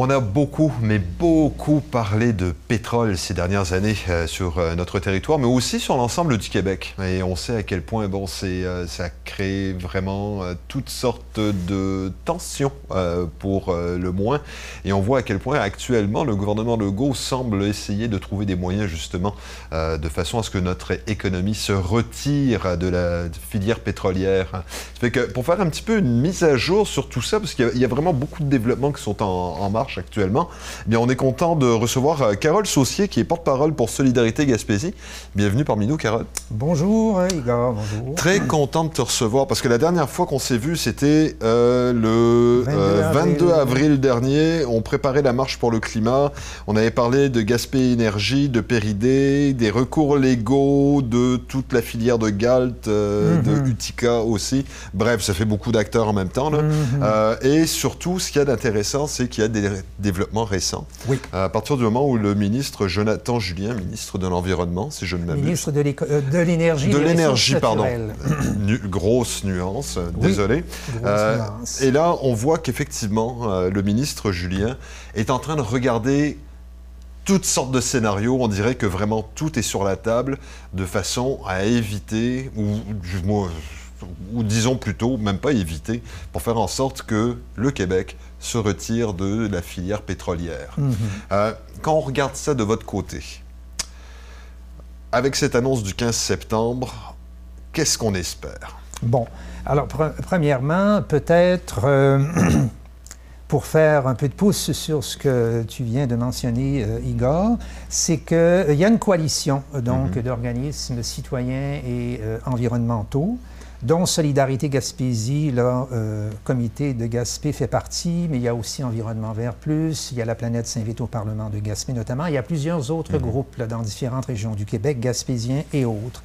On a beaucoup, mais beaucoup parlé de pétrole ces dernières années euh, sur euh, notre territoire, mais aussi sur l'ensemble du Québec. Et on sait à quel point bon, euh, ça crée vraiment toutes sortes de tensions, pour le moins. Et on voit à quel point actuellement le gouvernement Legault semble essayer de trouver des moyens justement de façon à ce que notre économie se retire de la filière pétrolière. Ça fait que pour faire un petit peu une mise à jour sur tout ça, parce qu'il y a, vraiment beaucoup de développements qui sont en, en actuellement, eh bien, on est content de recevoir euh, Carole Saucier, qui est porte-parole pour Solidarité Gaspésie. Bienvenue parmi nous, Carole. Bonjour, euh, Igor. Bonjour. Très content de te recevoir, parce que la dernière fois qu'on s'est vu, c'était euh, le 22, avril. dernier. On préparait la marche pour le climat. On avait parlé de Gaspé Énergie, de Péridé, des recours légaux, de toute la filière de Galt, de mhm. Utica aussi. Bref, ça fait beaucoup d'acteurs en même temps. Là. Mhm. et surtout, ce qu'il y a d'intéressant, c'est qu'il y a des développement récent. Oui. À partir du moment où le ministre Jonathan Julien, ministre de l'Environnement, si je ne m'abuse. Ministre de euh, l'énergie. De l'énergie, pardon. grosse nuance, euh, désolé. Euh, et là, on voit qu'effectivement, le ministre Julien est en train de regarder toutes sortes de scénarios. On dirait que vraiment tout est sur la table de façon à éviter, ou du moins ou disons plutôt, même pas éviter, pour faire en sorte que le Québec se retire de la filière pétrolière. Mhm. Euh, quand on regarde ça de votre côté, avec cette annonce du 15 septembre, qu'est-ce qu'on espère? Bon, alors premièrement, peut-être euh, pour faire un peu de pouce sur ce que tu viens de mentionner, euh, Igor, c'est qu'il y a une coalition donc mhm. d'organismes citoyens et environnementaux dont Solidarité Gaspésie, le euh, comité de Gaspé fait partie, mais il y a aussi Environnement Vert Plus, il y a la planète Saint-Vite au Parlement de Gaspé notamment, il y a plusieurs autres mhm. groupes dans différentes régions du Québec, gaspésiens et autres.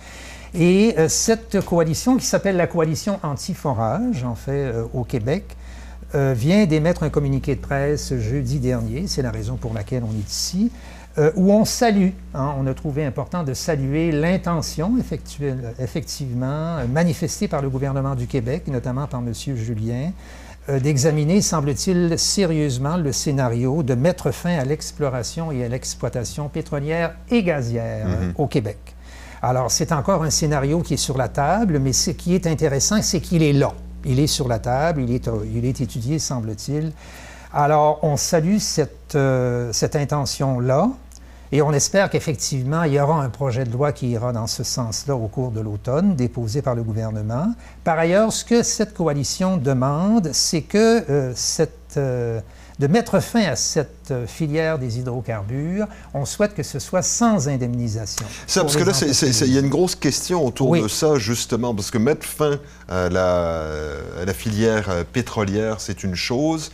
Et euh, cette coalition, qui s'appelle la coalition anti-forage, en fait, euh, au Québec, vient d'émettre un communiqué de presse jeudi dernier, c'est la raison pour laquelle on est ici, euh, où on salue, hein, on a trouvé important de saluer l'intention effectivement euh, manifestée par le gouvernement du Québec, notamment par M. Julien, euh, d'examiner, semble-t-il, sérieusement le scénario de mettre fin à l'exploration et à l'exploitation pétrolière et gazière mm-hmm. au Québec. Alors, c'est encore un scénario qui est sur la table, mais ce qui est intéressant, c'est qu'il est là. Il est sur la table, il est, il est étudié, semble-t-il. Alors, on salue cette, cette intention-là. Et on espère qu'effectivement, il y aura un projet de loi qui ira dans ce sens-là au cours de l'automne, déposé par le gouvernement. Par ailleurs, ce que cette coalition demande, c'est que euh, cette, euh, de mettre fin à cette euh, filière des hydrocarbures. On souhaite que ce soit sans indemnisation. Ça, parce que là, il y a une grosse question autour de ça, justement, parce que mettre fin à la, à la filière pétrolière, c'est une chose.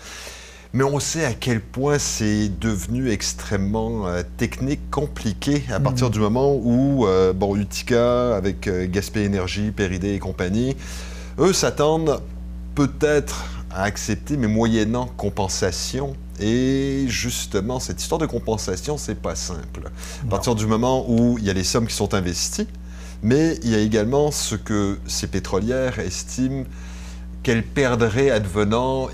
Mais on sait à quel point c'est devenu extrêmement euh, technique, compliqué, à partir mhm. du moment où, euh, bon, Utica, avec euh, Gaspé Énergie, Péridé et compagnie, eux s'attendent peut-être à accepter, mais moyennant compensation. Et justement, cette histoire de compensation, c'est pas simple. À partir du moment où il y a les sommes qui sont investies, mais il y a également ce que ces pétrolières estiment qu'elles perdraient advenant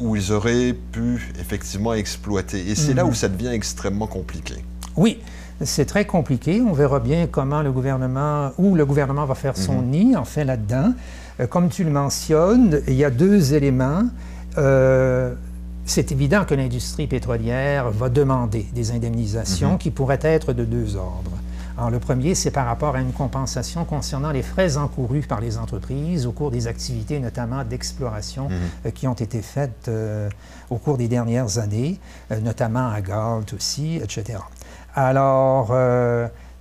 où ils auraient pu effectivement exploiter. Et c'est là où mhm. ça devient extrêmement compliqué. Oui. C'est très compliqué. On verra bien comment le gouvernement, où le gouvernement va faire son mhm. nid, en fait, là-dedans. Euh, comme tu le mentionnes, il y a deux éléments. Euh, c'est évident que l'industrie pétrolière va demander des indemnisations mhm. qui pourraient être de deux ordres le premier, c'est par rapport à une compensation concernant les frais encourus par les entreprises au cours des activités, notamment d'exploration, mhm. euh, qui ont été faites euh, au cours des dernières années, euh, notamment à Galt aussi, etc. Alors,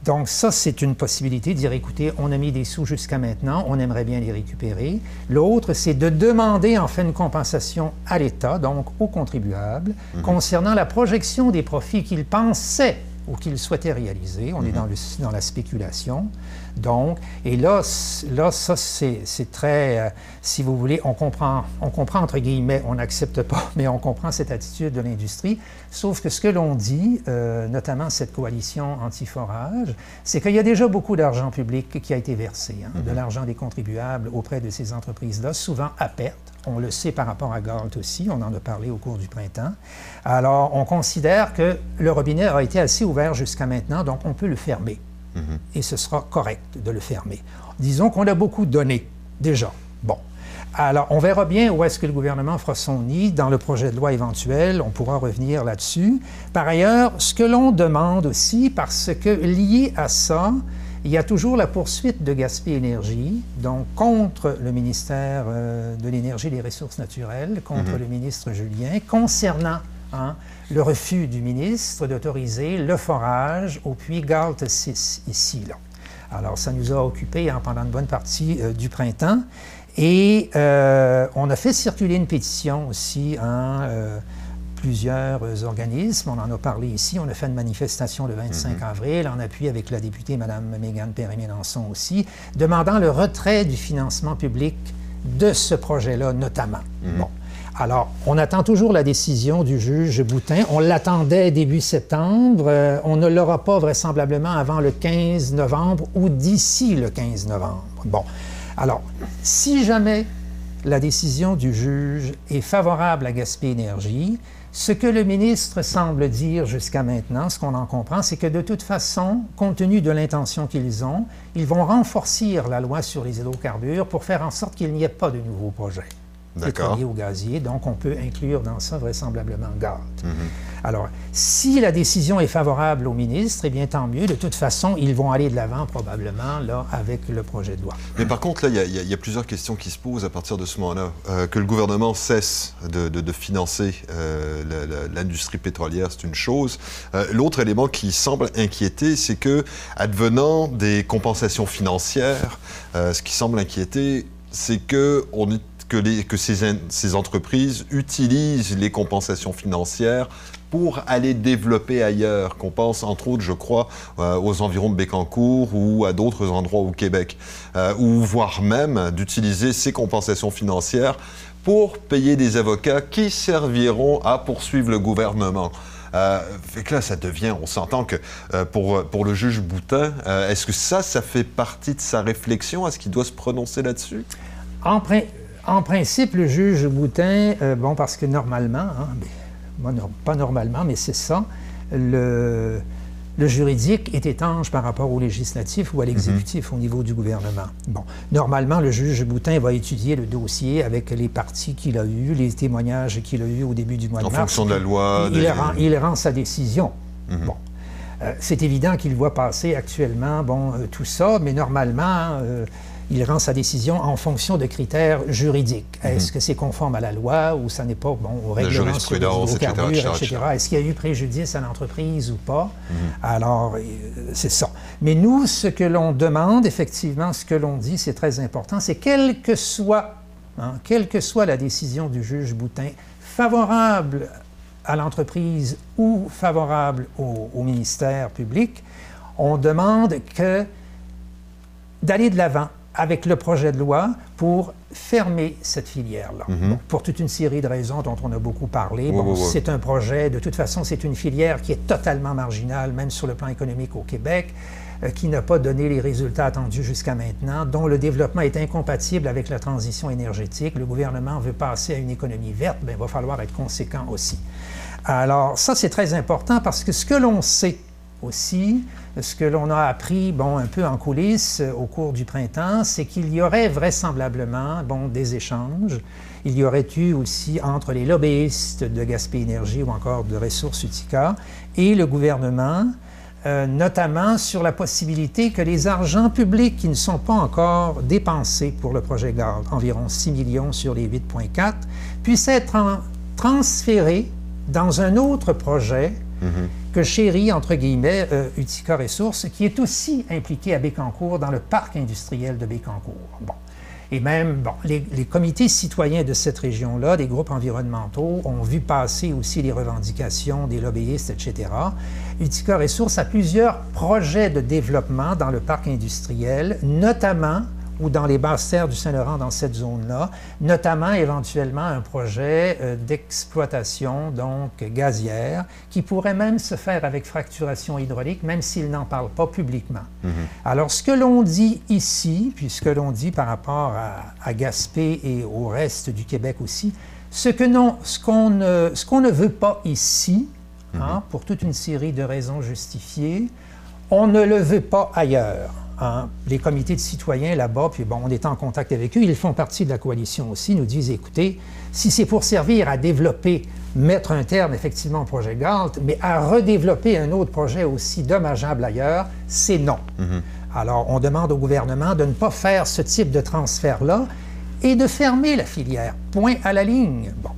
donc ça, c'est une possibilité de dire, écoutez, on a mis des sous jusqu'à maintenant, on aimerait bien les récupérer. L'autre, c'est de demander en fait une compensation à l'État, donc aux contribuables, mhm. concernant la projection des profits qu'ils pensaient ou qu'il souhaitait réaliser. On est dans, le, dans, la spéculation. Donc, et là, là ça, c'est très, euh, si vous voulez, on comprend, on comprend, entre guillemets, on n'accepte pas, mais on comprend cette attitude de l'industrie. Sauf que ce que l'on dit, euh, notamment cette coalition anti-forage, c'est qu'il y a déjà beaucoup d'argent public qui a été versé, hein, de mhm. l'argent des contribuables auprès de ces entreprises-là, souvent à perte On le sait par rapport à Galt aussi, on en a parlé au cours du printemps. Alors, on considère que le robinet a été assez ouvert jusqu'à maintenant, donc on peut le fermer. Mhm. Et ce sera correct de le fermer. Disons qu'on a beaucoup donné déjà. Bon. Alors, on verra bien où est-ce que le gouvernement fera son nid dans le projet de loi éventuel. On pourra revenir là-dessus. Par ailleurs, ce que l'on demande aussi, parce que lié à ça, il y a toujours la poursuite de Gaspé Énergie, donc contre le ministère euh, de l'Énergie et des Ressources naturelles, contre mhm. le ministre Julien, concernant hein, le refus du ministre d'autoriser le forage au puits Galt 6 ici. Là. Alors, ça nous a occupés hein, pendant une bonne partie euh, du printemps. Et euh, on a fait circuler une pétition aussi. Hein, plusieurs organismes. On en a parlé ici. On a fait une manifestation le 25 mhm. avril en appui avec la députée Mme Mégane Perry-Mélenchon aussi, demandant le retrait du financement public de ce projet-là notamment. Mhm. Bon. Alors, on attend toujours la décision du juge Boutin. On l'attendait début septembre. Euh, on ne l'aura pas vraisemblablement avant le 15 novembre ou d'ici le 15 novembre. Bon. Alors, si jamais la décision du juge est favorable à Gaspé Énergie, ce que le ministre semble dire jusqu'à maintenant, ce qu'on en comprend, c'est que de toute façon, compte tenu de l'intention qu'ils ont, ils vont renforcer la loi sur les hydrocarbures pour faire en sorte qu'il n'y ait pas de nouveaux projets pétrolier ou gazier. Donc, on peut inclure dans ça vraisemblablement gaz. Mhm. Alors, si la décision est favorable au ministre, eh bien, tant mieux. De toute façon, ils vont aller de l'avant probablement là, avec le projet de loi. Mais par contre, là, il y, a plusieurs questions qui se posent à partir de ce moment-là. Euh, que le gouvernement cesse de, financer euh, l'industrie pétrolière, c'est une chose. Euh, l'autre élément qui semble inquiéter, c'est que, advenant des compensations financières, ce qui semble inquiéter, c'est qu'on est que, ces, entreprises utilisent les compensations financières pour aller développer ailleurs, qu'on pense entre autres, je crois, euh, aux environs de Bécancour ou à d'autres endroits au Québec, euh, ou voire même d'utiliser ces compensations financières pour payer des avocats qui serviront à poursuivre le gouvernement. Euh, fait que là, ça devient, on s'entend que euh, pour, pour le juge Boutin, est-ce que ça, ça fait partie de sa réflexion? Est-ce qu'il doit se prononcer là-dessus? En principe, le juge Boutin, euh, bon, parce que normalement, hein, pas normalement, mais c'est ça, le, juridique est étanche par rapport au législatif ou à l'exécutif mhm. au niveau du gouvernement. Bon, normalement, le juge Boutin va étudier le dossier avec les parties qu'il a eues, les témoignages qu'il a eus au début du mois de mars. En fonction de la loi. Il, rend, il rend, sa décision. Mhm. Bon. Euh, c'est évident qu'il voit passer actuellement bon, euh, tout ça, mais normalement, il rend sa décision en fonction de critères juridiques. Mhm. Est-ce que c'est conforme à la loi ou ça n'est pas bon, au règlement sur les etc. etc. Est-ce qu'il y a eu préjudice à l'entreprise ou pas? Mhm. Alors, euh, c'est ça. Mais nous, ce que l'on demande, effectivement, ce que l'on dit, c'est très important, c'est quelle que soit, hein, quelle que soit la décision du juge Boutin, favorable à l'entreprise ou favorable au, au ministère public, on demande que d'aller de l'avant avec le projet de loi pour fermer cette filière-là. Mhm. pour toute une série de raisons dont on a beaucoup parlé. bon, c'est un projet, de toute façon, c'est une filière qui est totalement marginale, même sur le plan économique au Québec, euh, qui n'a pas donné les résultats attendus jusqu'à maintenant, dont le développement est incompatible avec la transition énergétique. Le gouvernement veut passer à une économie verte, bien, il va falloir être conséquent aussi. Alors, ça, c'est très important parce que ce que l'on sait aussi, ce que l'on a appris, bon, un peu en coulisses euh, au cours du printemps, c'est qu'il y aurait vraisemblablement, bon, des échanges. Il y aurait eu aussi entre les lobbyistes de Gaspé Énergie ou encore de Ressources Utica et le gouvernement, euh, notamment sur la possibilité que les argents publics qui ne sont pas encore dépensés pour le projet GARD, environ 6 millions sur les 8,4, puissent être transférés dans un autre projet Mm-hmm. que chérit, entre guillemets, euh, Utica Ressources, qui est aussi impliqué à Bécancour dans le parc industriel de Bécancour. Bon. Et même, bon, les, comités citoyens de cette région-là, des groupes environnementaux, ont vu passer aussi les revendications des lobbyistes, etc. Utica Ressources a plusieurs projets de développement dans le parc industriel, notamment ou dans les basses terres du Saint-Laurent dans cette zone-là, notamment éventuellement un projet euh, d'exploitation donc gazière qui pourrait même se faire avec fracturation hydraulique, même s'il n'en parle pas publiquement. Mhm. Alors, ce que l'on dit ici, puis ce que l'on dit par rapport à, Gaspé et au reste du Québec aussi, ce qu'on ne, ce qu'on ne veut pas ici, hein, mhm. pour toute une série de raisons justifiées, on ne le veut pas ailleurs. Les comités de citoyens là-bas, puis bon, on est en contact avec eux, ils font partie de la coalition aussi, nous disent, écoutez, si c'est pour servir à développer, mettre un terme effectivement au projet GALT, mais à redévelopper un autre projet aussi dommageable ailleurs, c'est non. Mhm. Alors, on demande au gouvernement de ne pas faire ce type de transfert-là et de fermer la filière. Point à la ligne. Bon.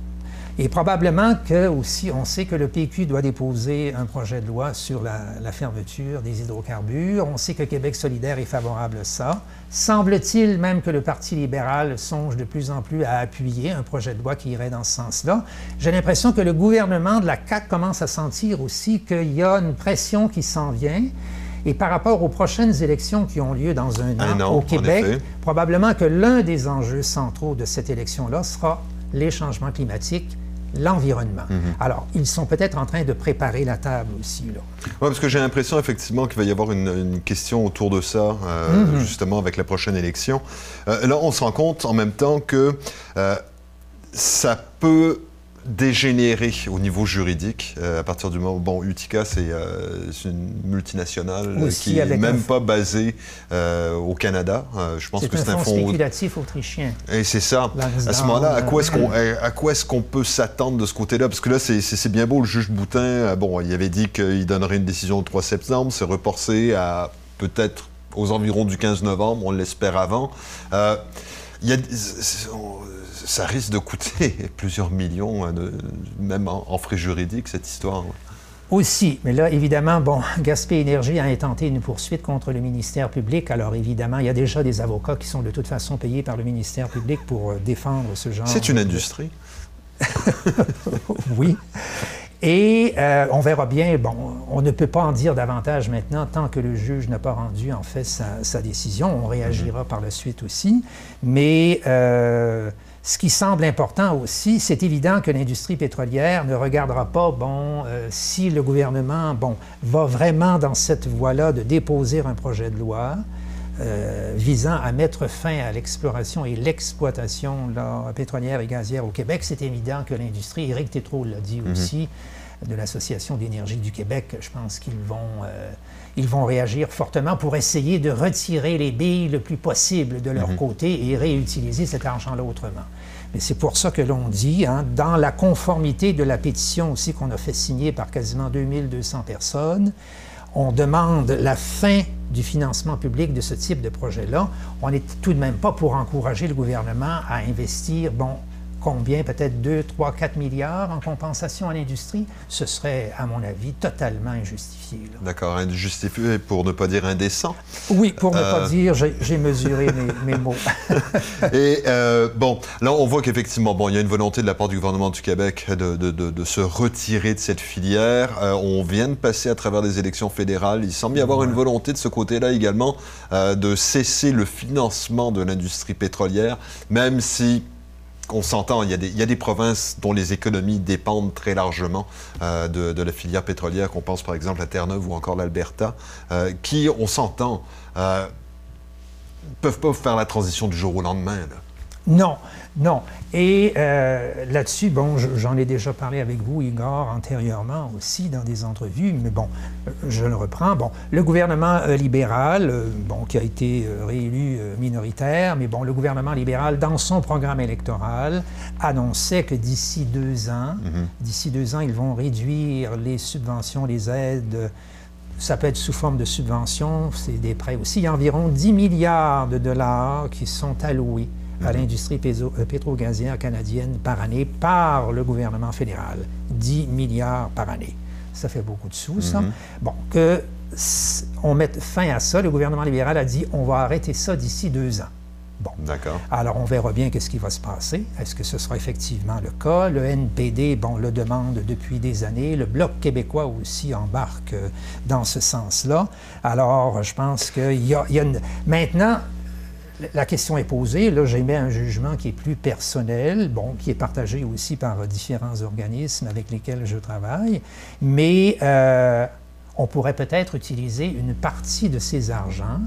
Et probablement que aussi, on sait que le PQ doit déposer un projet de loi sur la, fermeture des hydrocarbures. On sait que Québec solidaire est favorable à ça. Semble-t-il même que le Parti libéral songe de plus en plus à appuyer un projet de loi qui irait dans ce sens-là. J'ai l'impression que le gouvernement de la CAQ commence à sentir aussi qu'il y a une pression qui s'en vient. Et par rapport aux prochaines élections qui ont lieu dans un an, au Québec, probablement que l'un des enjeux centraux de cette élection-là sera les changements climatiques l'environnement. Mhm. Alors, ils sont peut-être en train de préparer la table aussi. Oui, parce que j'ai l'impression effectivement qu'il va y avoir une, question autour de ça, euh, mhm. justement, avec la prochaine élection. Euh, là, on se rend compte en même temps que euh, ça peut dégénérer au niveau juridique euh, à partir du moment où, bon, Utica, c'est euh, une multinationale qui n'est même pas basée euh, au Canada. je pense que c'est un, fonds spéculatif autrichien. Et c'est ça. À ce moment-là, à quoi est-ce qu'on à quoi est-ce qu'on peut s'attendre de ce côté-là? Parce que là, c'est bien beau, le juge Boutin, bon, il avait dit qu'il donnerait une décision le 3 septembre, c'est reporté à peut-être aux environs du 15 novembre, on l'espère avant. Il y a, ça risque de coûter plusieurs millions, hein, même en, frais juridiques, cette histoire. Aussi, mais là, évidemment, bon, Gaspé Énergie a intenté une poursuite contre le ministère public. Alors, évidemment, il y a déjà des avocats qui sont de toute façon payés par le ministère public pour euh, défendre ce genre. C'est une industrie. oui. Et euh, on verra bien, bon, on ne peut pas en dire davantage maintenant tant que le juge n'a pas rendu en fait sa, décision. On réagira mm-hmm. par la suite aussi. Mais euh, ce qui semble important aussi, c'est évident que l'industrie pétrolière ne regardera pas, bon, euh, si le gouvernement, bon, va vraiment dans cette voie-là de déposer un projet de loi euh, visant à mettre fin à l'exploration et l'exploitation pétrolière et gazière au Québec. C'est évident que l'industrie, Éric Tétrault l'a dit mhm. aussi, de l'Association d'énergie du Québec, je pense qu'ils vont, euh, ils vont réagir fortement pour essayer de retirer les billes le plus possible de leur mhm. côté et réutiliser cet argent-là autrement. Mais c'est pour ça que l'on dit, hein, dans la conformité de la pétition aussi qu'on a fait signer par quasiment 2200 personnes, on demande la fin du financement public de ce type de projet-là. On n'est tout de même pas pour encourager le gouvernement à investir, bon, combien, peut-être 2, 3, 4 milliards en compensation à l'industrie, ce serait, à mon avis, totalement injustifié. D'accord, injustifié pour ne pas dire indécent. Oui, pour ne pas euh, dire, j'ai mesuré mes, mots. Et euh, bon, là, on voit qu'effectivement, bon, il y a une volonté de la part du gouvernement du Québec de, de, de, se retirer de cette filière. Euh, on vient de passer à travers des élections fédérales. Il semble y avoir une volonté de ce côté-là également de cesser le financement de l'industrie pétrolière, même si on s'entend, il, y a des provinces dont les économies dépendent très largement euh, de, la filière pétrolière, qu'on pense par exemple à Terre-Neuve ou encore l'Alberta, euh, qui, on s'entend, ne euh, peuvent pas faire la transition du jour au lendemain. Non, non. Et euh, là-dessus, bon, j'en ai déjà parlé avec vous, Igor, antérieurement aussi dans des entrevues, mais bon, je le reprends. Bon, le gouvernement euh, libéral, euh, bon, qui a été réélu minoritaire, mais bon, le gouvernement libéral, dans son programme électoral, annonçait que d'ici deux ans, mhm. d'ici deux ans, ils vont réduire les subventions, les aides ça peut être sous forme de subventions, c'est des prêts aussi. Il y a environ 10 milliards de dollars qui sont alloués à l'industrie euh, pétro-gazière canadienne par année par le gouvernement fédéral. 10 milliards par année. Ça fait beaucoup de sous, ça. Mhm. Bon, que on mette fin à ça. Le gouvernement libéral a dit on va arrêter ça d'ici deux ans. Bon. D'accord. Alors, on verra bien qu'est-ce qui va se passer. Est-ce que ce sera effectivement le cas? Le NPD, bon, le demande depuis des années. Le Bloc québécois aussi embarque euh, dans ce sens-là. Alors, je pense qu'il y a, y a une... Maintenant, la question est posée. Là, j'émets un jugement qui est plus personnel, bon, qui est partagé aussi par différents organismes avec lesquels je travaille. Mais euh, on pourrait peut-être utiliser une partie de ces argents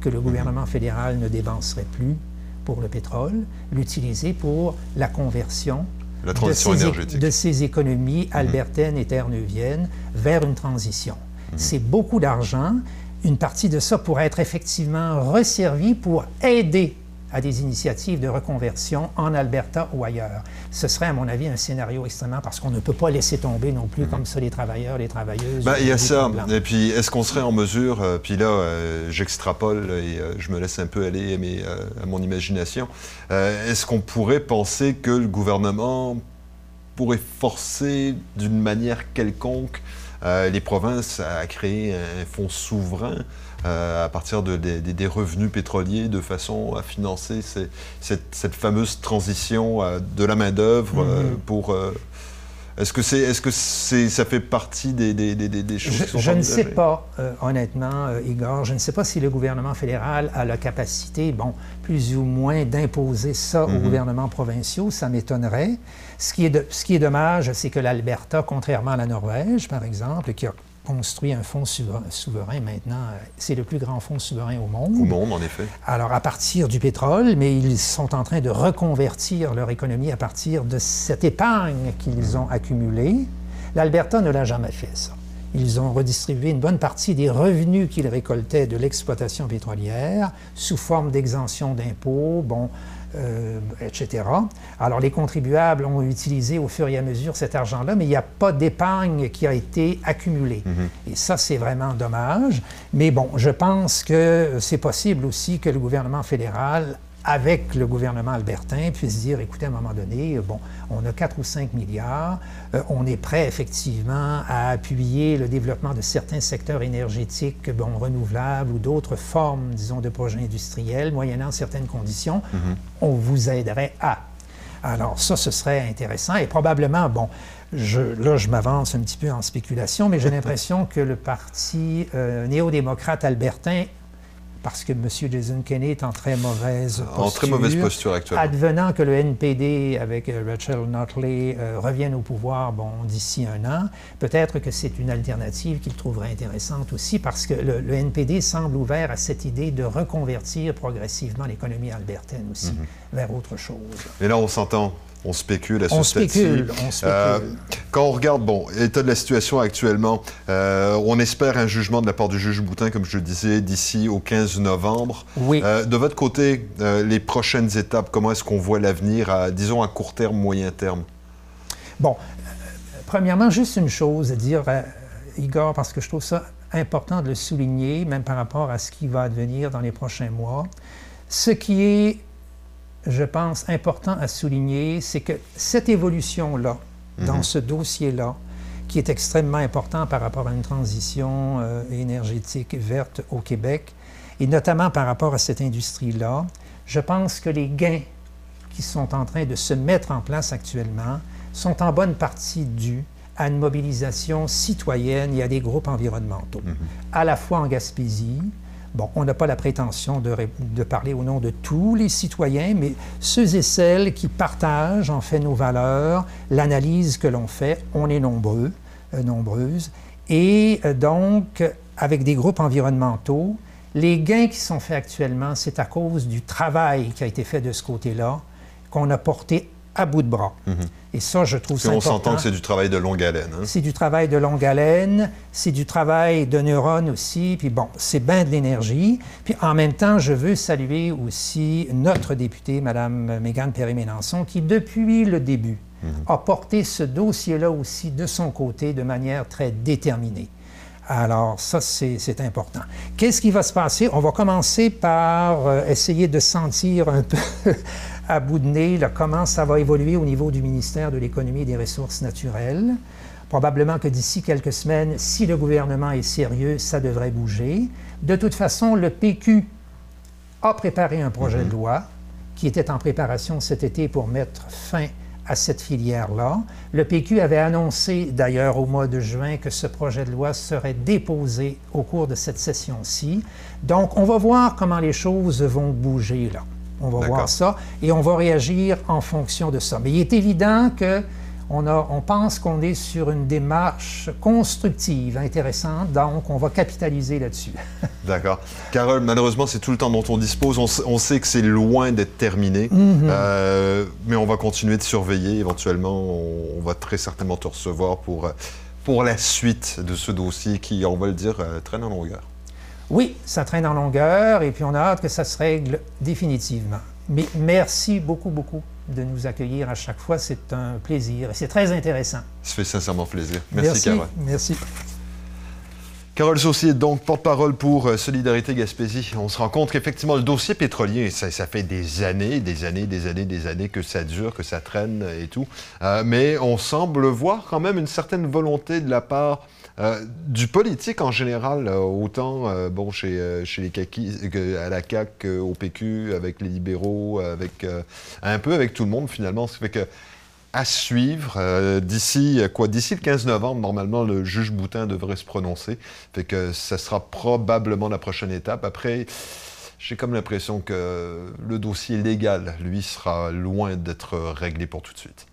que le gouvernement fédéral ne dépenserait plus pour le pétrole, l'utiliser pour la conversion la transition de, ces, énergétique. de ces économies mhm. albertaines et terre-neuviennes vers une transition. Mhm. C'est beaucoup d'argent. Une partie de ça pourrait être effectivement resservie pour aider à des initiatives de reconversion en Alberta ou ailleurs. Ce serait, à mon avis, un scénario extrêmement parce qu'on ne peut pas laisser tomber non plus mhm. comme ça les travailleurs, les travailleuses. Ben, il y a ça. Et puis, est-ce qu'on serait en mesure, euh, puis là, euh, j'extrapole et euh, je me laisse un peu aller à, à mon imagination, est-ce qu'on pourrait penser que le gouvernement pourrait forcer d'une manière quelconque les provinces à créer un fonds souverain euh, à partir de, des revenus pétroliers de façon à financer cette, fameuse transition euh, de la main-d'œuvre euh, mhm. pour. Est-ce que, c'est, est-ce que c'est, ça fait partie des, des, choses Je, je ne sais pas, honnêtement, Igor. Je ne sais pas si le gouvernement fédéral a la capacité, bon, plus ou moins, d'imposer ça aux mhm. gouvernements provinciaux. Ça m'étonnerait. Ce qui est, de, ce qui est dommage, c'est que l'Alberta, contrairement à la Norvège, par exemple, qui a construit un fonds souverain, maintenant. C'est le plus grand fonds souverain au monde. Au monde, en effet. Alors, à partir du pétrole, mais ils sont en train de reconvertir leur économie à partir de cette épargne qu'ils ont accumulée. L'Alberta ne l'a jamais fait, ça. Ils ont redistribué une bonne partie des revenus qu'ils récoltaient de l'exploitation pétrolière sous forme d'exemption d'impôts. Bon, euh, etc. Alors, les contribuables ont utilisé au fur et à mesure cet argent-là, mais il n'y a pas d'épargne qui a été accumulée. Mhm. Et ça, c'est vraiment dommage. Mais bon, je pense que c'est possible aussi que le gouvernement fédéral avec le gouvernement albertain, puisse dire, écoutez, à un moment donné, bon, on a 4 ou 5 milliards, euh, on est prêt effectivement à appuyer le développement de certains secteurs énergétiques bon, renouvelables ou d'autres formes, disons, de projets industriels, moyennant certaines conditions, mm-hmm. on vous aiderait à. Alors ça, ce serait intéressant et probablement, bon, je, là, je m'avance un petit peu en spéculation, mais j'ai l'impression que le parti euh, néo-démocrate albertain parce que M. Jason Kenney est en très mauvaise posture. En très mauvaise posture actuellement. Advenant que le NPD, avec euh, Rachel Notley, euh, revienne au pouvoir bon, d'ici un an, peut-être que c'est une alternative qu'il trouverait intéressante aussi, parce que le, NPD semble ouvert à cette idée de reconvertir progressivement l'économie albertaine aussi mhm. vers autre chose. Et là, on s'entend on spécule à ce on spécule, on spécule. Euh, quand on regarde, bon, l'état de la situation actuellement, euh, on espère un jugement de la part du juge Boutin, comme je le disais, d'ici au 15 novembre. Oui. Euh, de votre côté, les prochaines étapes, comment est-ce qu'on voit l'avenir, à, disons, à court terme, moyen terme? Bon, premièrement, juste une chose à dire, Igor, parce que je trouve ça important de le souligner, même par rapport à ce qui va advenir dans les prochains mois. Ce qui est je pense, important à souligner, c'est que cette évolution-là, dans mhm. ce dossier-là, qui est extrêmement important par rapport à une transition euh, énergétique verte au Québec, et notamment par rapport à cette industrie-là, je pense que les gains qui sont en train de se mettre en place actuellement sont en bonne partie dus à une mobilisation citoyenne et à des groupes environnementaux, mhm. à la fois en Gaspésie, Bon, on n'a pas la prétention de, parler au nom de tous les citoyens, mais ceux et celles qui partagent en fait nos valeurs, l'analyse que l'on fait, on est nombreux, euh, nombreuses, et euh, donc avec des groupes environnementaux, les gains qui sont faits actuellement, c'est à cause du travail qui a été fait de ce côté-là, qu'on a porté à bout de bras. Mhm. Et ça, je trouve ça on s'entend que c'est du travail de longue haleine. Hein? C'est du travail de longue haleine, c'est du travail de neurones aussi, puis bon, c'est bien de l'énergie. Puis en même temps, je veux saluer aussi notre députée, Mme Mégane Perry-Mélenchon, qui depuis le début mhm. a porté ce dossier-là aussi de son côté de manière très déterminée. Alors, ça, c'est important. Qu'est-ce qui va se passer? On va commencer par euh, essayer de sentir un peu à bout de nez comment ça va évoluer au niveau du ministère de l'Économie et des Ressources naturelles. Probablement que d'ici quelques semaines, si le gouvernement est sérieux, ça devrait bouger. De toute façon, le PQ a préparé un projet de mhm. loi qui était en préparation cet été pour mettre fin à cette filière-là. Le PQ avait annoncé d'ailleurs au mois de juin que ce projet de loi serait déposé au cours de cette session-ci. Donc, on va voir comment les choses vont bouger là. On va voir ça et on va réagir en fonction de ça. Mais il est évident que on, pense qu'on est sur une démarche constructive, intéressante, donc on va capitaliser là-dessus. D'accord. Carole, malheureusement, c'est tout le temps dont on dispose. On, sait que c'est loin d'être terminé, mhm. euh, mais on va continuer de surveiller. Éventuellement, on, va très certainement te recevoir pour, pour la suite de ce dossier qui, on va le dire, euh, traîne en longueur. Oui, ça traîne en longueur et puis on a hâte que ça se règle définitivement. Mais merci beaucoup, beaucoup de nous accueillir à chaque fois. C'est un plaisir et c'est très intéressant. Ça fait sincèrement plaisir. Merci, Carole. Merci. Carole Saucier, donc porte-parole pour euh, Solidarité Gaspésie. On se rend compte qu'effectivement, le dossier pétrolier, ça, fait des années, des années, des années, des années que ça dure, que ça traîne et tout. Euh, mais on semble voir quand même une certaine volonté de la part euh, du politique en général, autant bon, chez, chez les caquis, à la CAQ, au PQ, avec les libéraux, avec, un peu avec tout le monde finalement. Ce qui fait que à suivre. Euh, d'ici quoi D'ici le 15 novembre, normalement, le juge Boutin devrait se prononcer. Fait que ça sera probablement la prochaine étape. Après, j'ai comme l'impression que le dossier légal, lui, sera loin d'être réglé pour tout de suite.